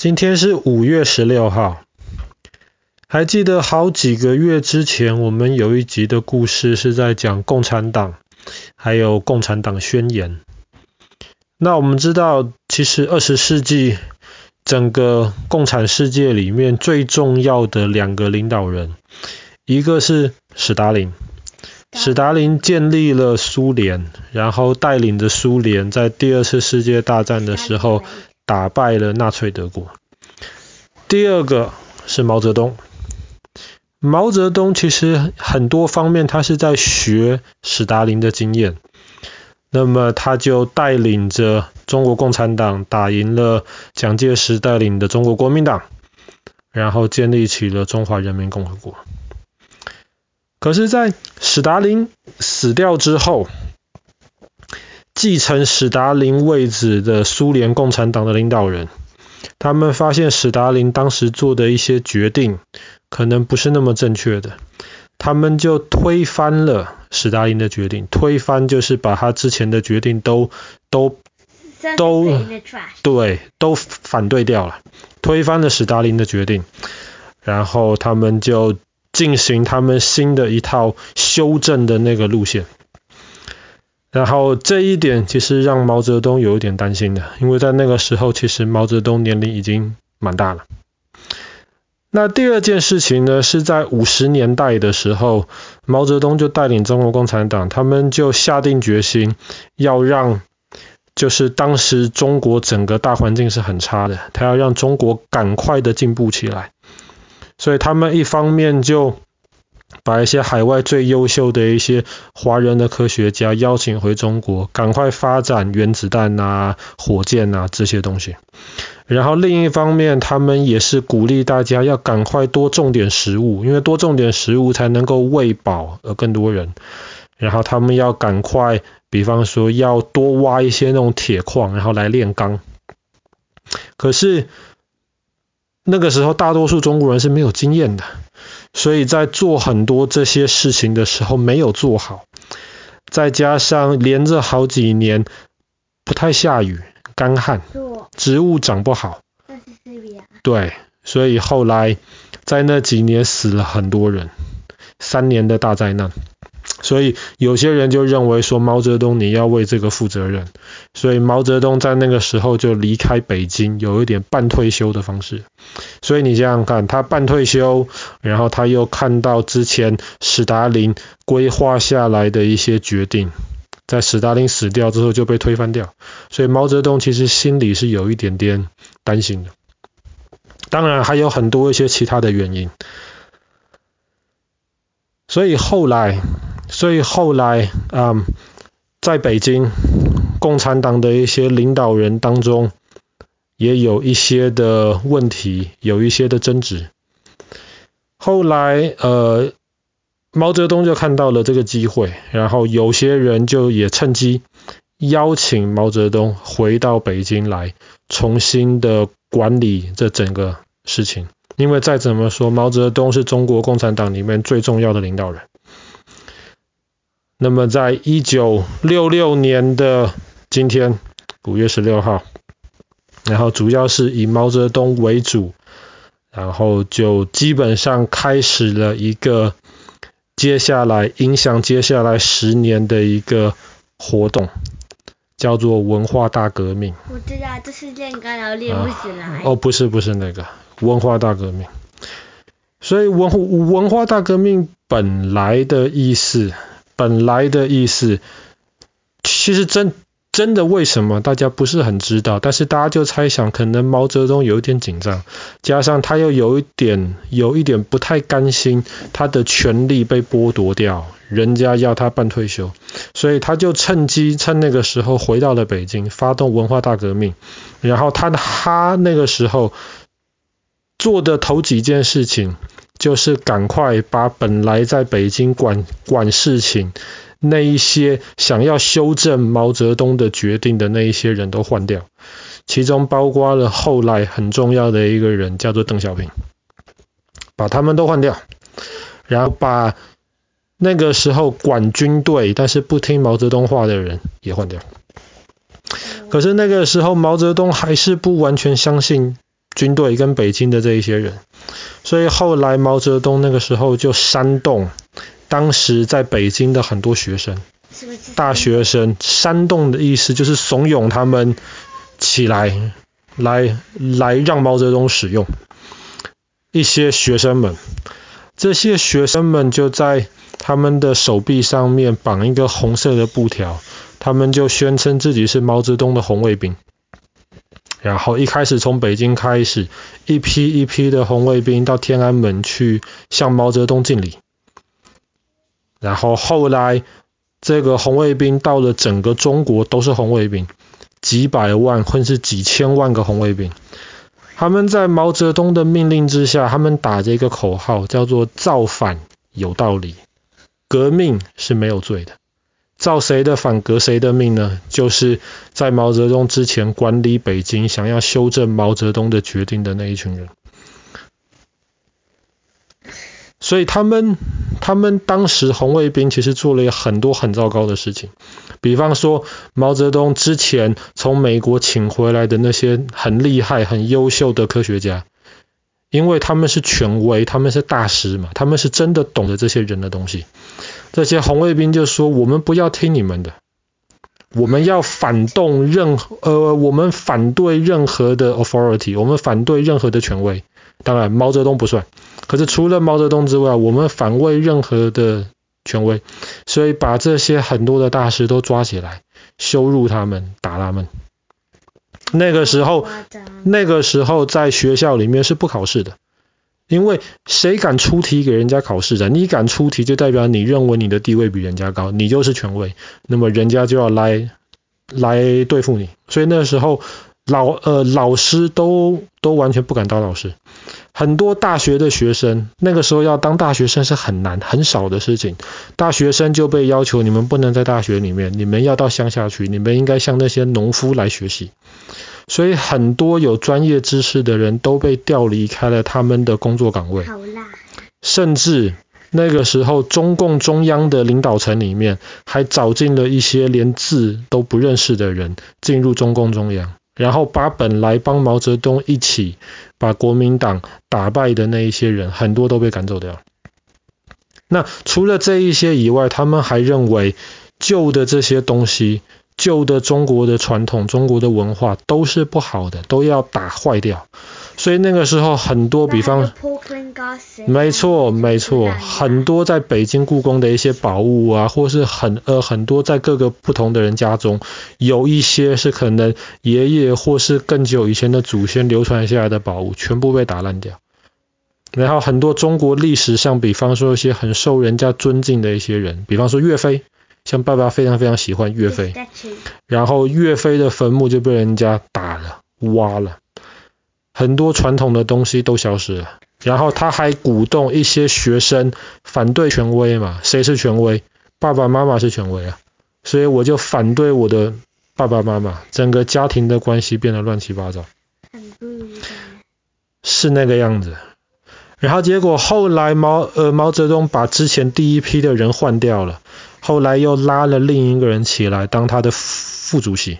今天是五月十六号，还记得好几个月之前，我们有一集的故事是在讲共产党，还有共产党宣言。那我们知道，其实二十世纪整个共产世界里面最重要的两个领导人，一个是史达林，史达林建立了苏联，然后带领着苏联在第二次世界大战的时候。打败了纳粹德国。第二个是毛泽东。毛泽东其实很多方面他是在学史达林的经验，那么他就带领着中国共产党打赢了蒋介石带领的中国国民党，然后建立起了中华人民共和国。可是，在史达林死掉之后，继承史达林位置的苏联共产党的领导人，他们发现史达林当时做的一些决定可能不是那么正确的，他们就推翻了史达林的决定，推翻就是把他之前的决定都都都对都反对掉了，推翻了史达林的决定，然后他们就进行他们新的一套修正的那个路线。然后这一点其实让毛泽东有一点担心的，因为在那个时候，其实毛泽东年龄已经蛮大了。那第二件事情呢，是在五十年代的时候，毛泽东就带领中国共产党，他们就下定决心要让，就是当时中国整个大环境是很差的，他要让中国赶快的进步起来，所以他们一方面就把一些海外最优秀的一些华人的科学家邀请回中国，赶快发展原子弹啊、火箭啊这些东西。然后另一方面，他们也是鼓励大家要赶快多种点食物，因为多种点食物才能够喂饱呃更多人。然后他们要赶快，比方说要多挖一些那种铁矿，然后来炼钢。可是那个时候，大多数中国人是没有经验的。所以在做很多这些事情的时候没有做好，再加上连着好几年不太下雨，干旱，植物长不好。对，所以后来在那几年死了很多人，三年的大灾难。所以有些人就认为说毛泽东你要为这个负责任，所以毛泽东在那个时候就离开北京，有一点半退休的方式。所以你想想看，他半退休，然后他又看到之前史达林规划下来的一些决定，在史达林死掉之后就被推翻掉，所以毛泽东其实心里是有一点点担心的。当然还有很多一些其他的原因，所以后来。所以后来，嗯，在北京，共产党的一些领导人当中，也有一些的问题，有一些的争执。后来，呃，毛泽东就看到了这个机会，然后有些人就也趁机邀请毛泽东回到北京来，重新的管理这整个事情。因为再怎么说，毛泽东是中国共产党里面最重要的领导人。那么，在一九六六年的今天，五月十六号，然后主要是以毛泽东为主，然后就基本上开始了一个接下来影响接下来十年的一个活动，叫做文化大革命。我知道，这是练钢，然后练不起来。啊。哦，不是，不是那个文化大革命。所以文文化大革命本来的意思。本来的意思，其实真真的为什么大家不是很知道，但是大家就猜想，可能毛泽东有一点紧张，加上他又有一点有一点不太甘心他的权力被剥夺掉，人家要他办退休，所以他就趁机趁那个时候回到了北京，发动文化大革命，然后他他那个时候做的头几件事情。就是赶快把本来在北京管管事情那一些想要修正毛泽东的决定的那一些人都换掉，其中包括了后来很重要的一个人叫做邓小平，把他们都换掉，然后把那个时候管军队但是不听毛泽东话的人也换掉。可是那个时候毛泽东还是不完全相信军队跟北京的这一些人。所以后来毛泽东那个时候就煽动当时在北京的很多学生，大学生，煽动的意思就是怂恿他们起来，来来让毛泽东使用。一些学生们，这些学生们就在他们的手臂上面绑一个红色的布条，他们就宣称自己是毛泽东的红卫兵。然后一开始从北京开始，一批一批的红卫兵到天安门去向毛泽东敬礼。然后后来这个红卫兵到了整个中国都是红卫兵，几百万或是几千万个红卫兵。他们在毛泽东的命令之下，他们打着一个口号，叫做“造反有道理，革命是没有罪的”。造谁的反，革谁的命呢？就是在毛泽东之前管理北京，想要修正毛泽东的决定的那一群人。所以他们，他们当时红卫兵其实做了很多很糟糕的事情，比方说毛泽东之前从美国请回来的那些很厉害、很优秀的科学家，因为他们是权威，他们是大师嘛，他们是真的懂得这些人的东西。这些红卫兵就说：“我们不要听你们的，我们要反动任何呃，我们反对任何的 authority，我们反对任何的权威。当然，毛泽东不算。”可是除了毛泽东之外，我们反卫任何的权威，所以把这些很多的大师都抓起来，羞辱他们，打他们。那个时候，那个时候在学校里面是不考试的，因为谁敢出题给人家考试的？你敢出题，就代表你认为你的地位比人家高，你就是权威，那么人家就要来来对付你。所以那时候老呃老师都都完全不敢当老师。很多大学的学生，那个时候要当大学生是很难、很少的事情。大学生就被要求，你们不能在大学里面，你们要到乡下去，你们应该向那些农夫来学习。所以很多有专业知识的人都被调离开了他们的工作岗位。甚至那个时候，中共中央的领导层里面还找进了一些连字都不认识的人进入中共中央。然后把本来帮毛泽东一起把国民党打败的那一些人，很多都被赶走掉。那除了这一些以外，他们还认为旧的这些东西，旧的中国的传统、中国的文化都是不好的，都要打坏掉。所以那个时候很多，比方，没错没错，很多在北京故宫的一些宝物啊，或是很呃很多在各个不同的人家中，有一些是可能爷爷或是更久以前的祖先流传下来的宝物，全部被打烂掉。然后很多中国历史上，比方说一些很受人家尊敬的一些人，比方说岳飞，像爸爸非常非常喜欢岳飞，然后岳飞的坟墓就被人家打了、挖了。很多传统的东西都消失了，然后他还鼓动一些学生反对权威嘛？谁是权威？爸爸妈妈是权威啊，所以我就反对我的爸爸妈妈，整个家庭的关系变得乱七八糟，是那个样子。然后结果后来毛呃毛泽东把之前第一批的人换掉了，后来又拉了另一个人起来当他的副主席。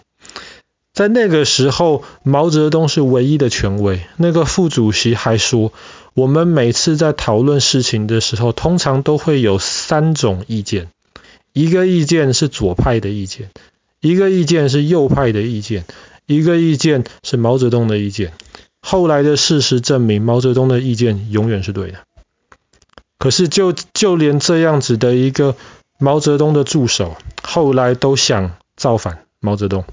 在那个时候，毛泽东是唯一的权威。那个副主席还说，我们每次在讨论事情的时候，通常都会有三种意见：一个意见是左派的意见，一个意见是右派的意见，一个意见是毛泽东的意见。后来的事实证明，毛泽东的意见永远是对的。可是就就连这样子的一个毛泽东的助手，后来都想造反毛泽东。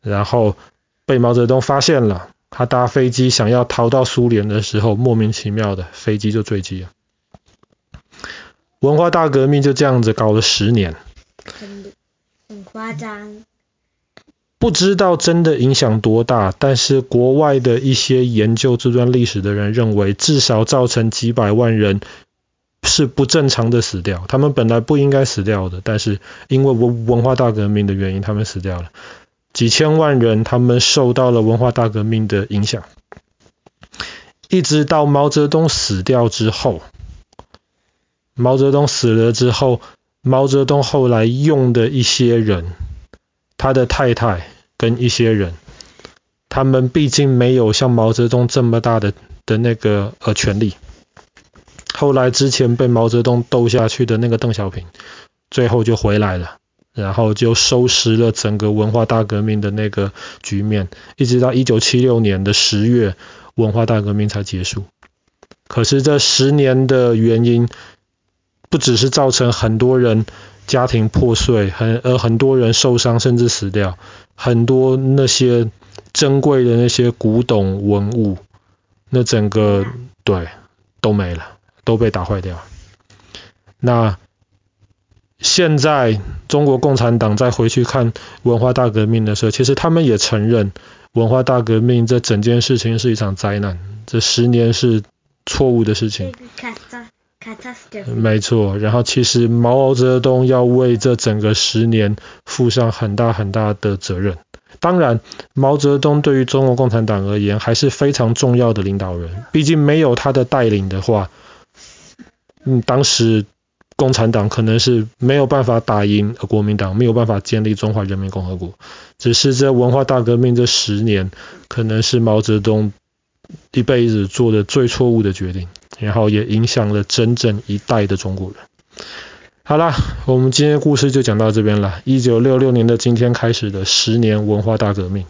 然后被毛泽东发现了，他搭飞机想要逃到苏联的时候，莫名其妙的飞机就坠机了。文化大革命就这样子搞了十年，很很夸张。不知道真的影响多大，但是国外的一些研究这段历史的人认为，至少造成几百万人是不正常的死掉。他们本来不应该死掉的，但是因为文文化大革命的原因，他们死掉了。几千万人，他们受到了文化大革命的影响，一直到毛泽东死掉之后，毛泽东死了之后，毛泽东后来用的一些人，他的太太跟一些人，他们毕竟没有像毛泽东这么大的的那个呃权力。后来之前被毛泽东斗下去的那个邓小平，最后就回来了，然后就收拾了整个文化大革命的那个局面，一直到一九七六年的十月，文化大革命才结束。可是这十年的原因，不只是造成很多人家庭破碎，很呃很多人受伤甚至死掉，很多那些珍贵的那些古董文物，那整个对都没了。都被打坏掉。那现在中国共产党再回去看文化大革命的时候，其实他们也承认文化大革命这整件事情是一场灾难，这十年是错误的事情。没错。然后其实毛泽东要为这整个十年负上很大很大的责任。当然，毛泽东对于中国共产党而言还是非常重要的领导人，毕竟没有他的带领的话。嗯，当时共产党可能是没有办法打赢国民党，没有办法建立中华人民共和国。只是这文化大革命这十年，可能是毛泽东一辈子做的最错误的决定，然后也影响了整整一代的中国人。好啦，我们今天故事就讲到这边了。一九六六年的今天开始的十年文化大革命。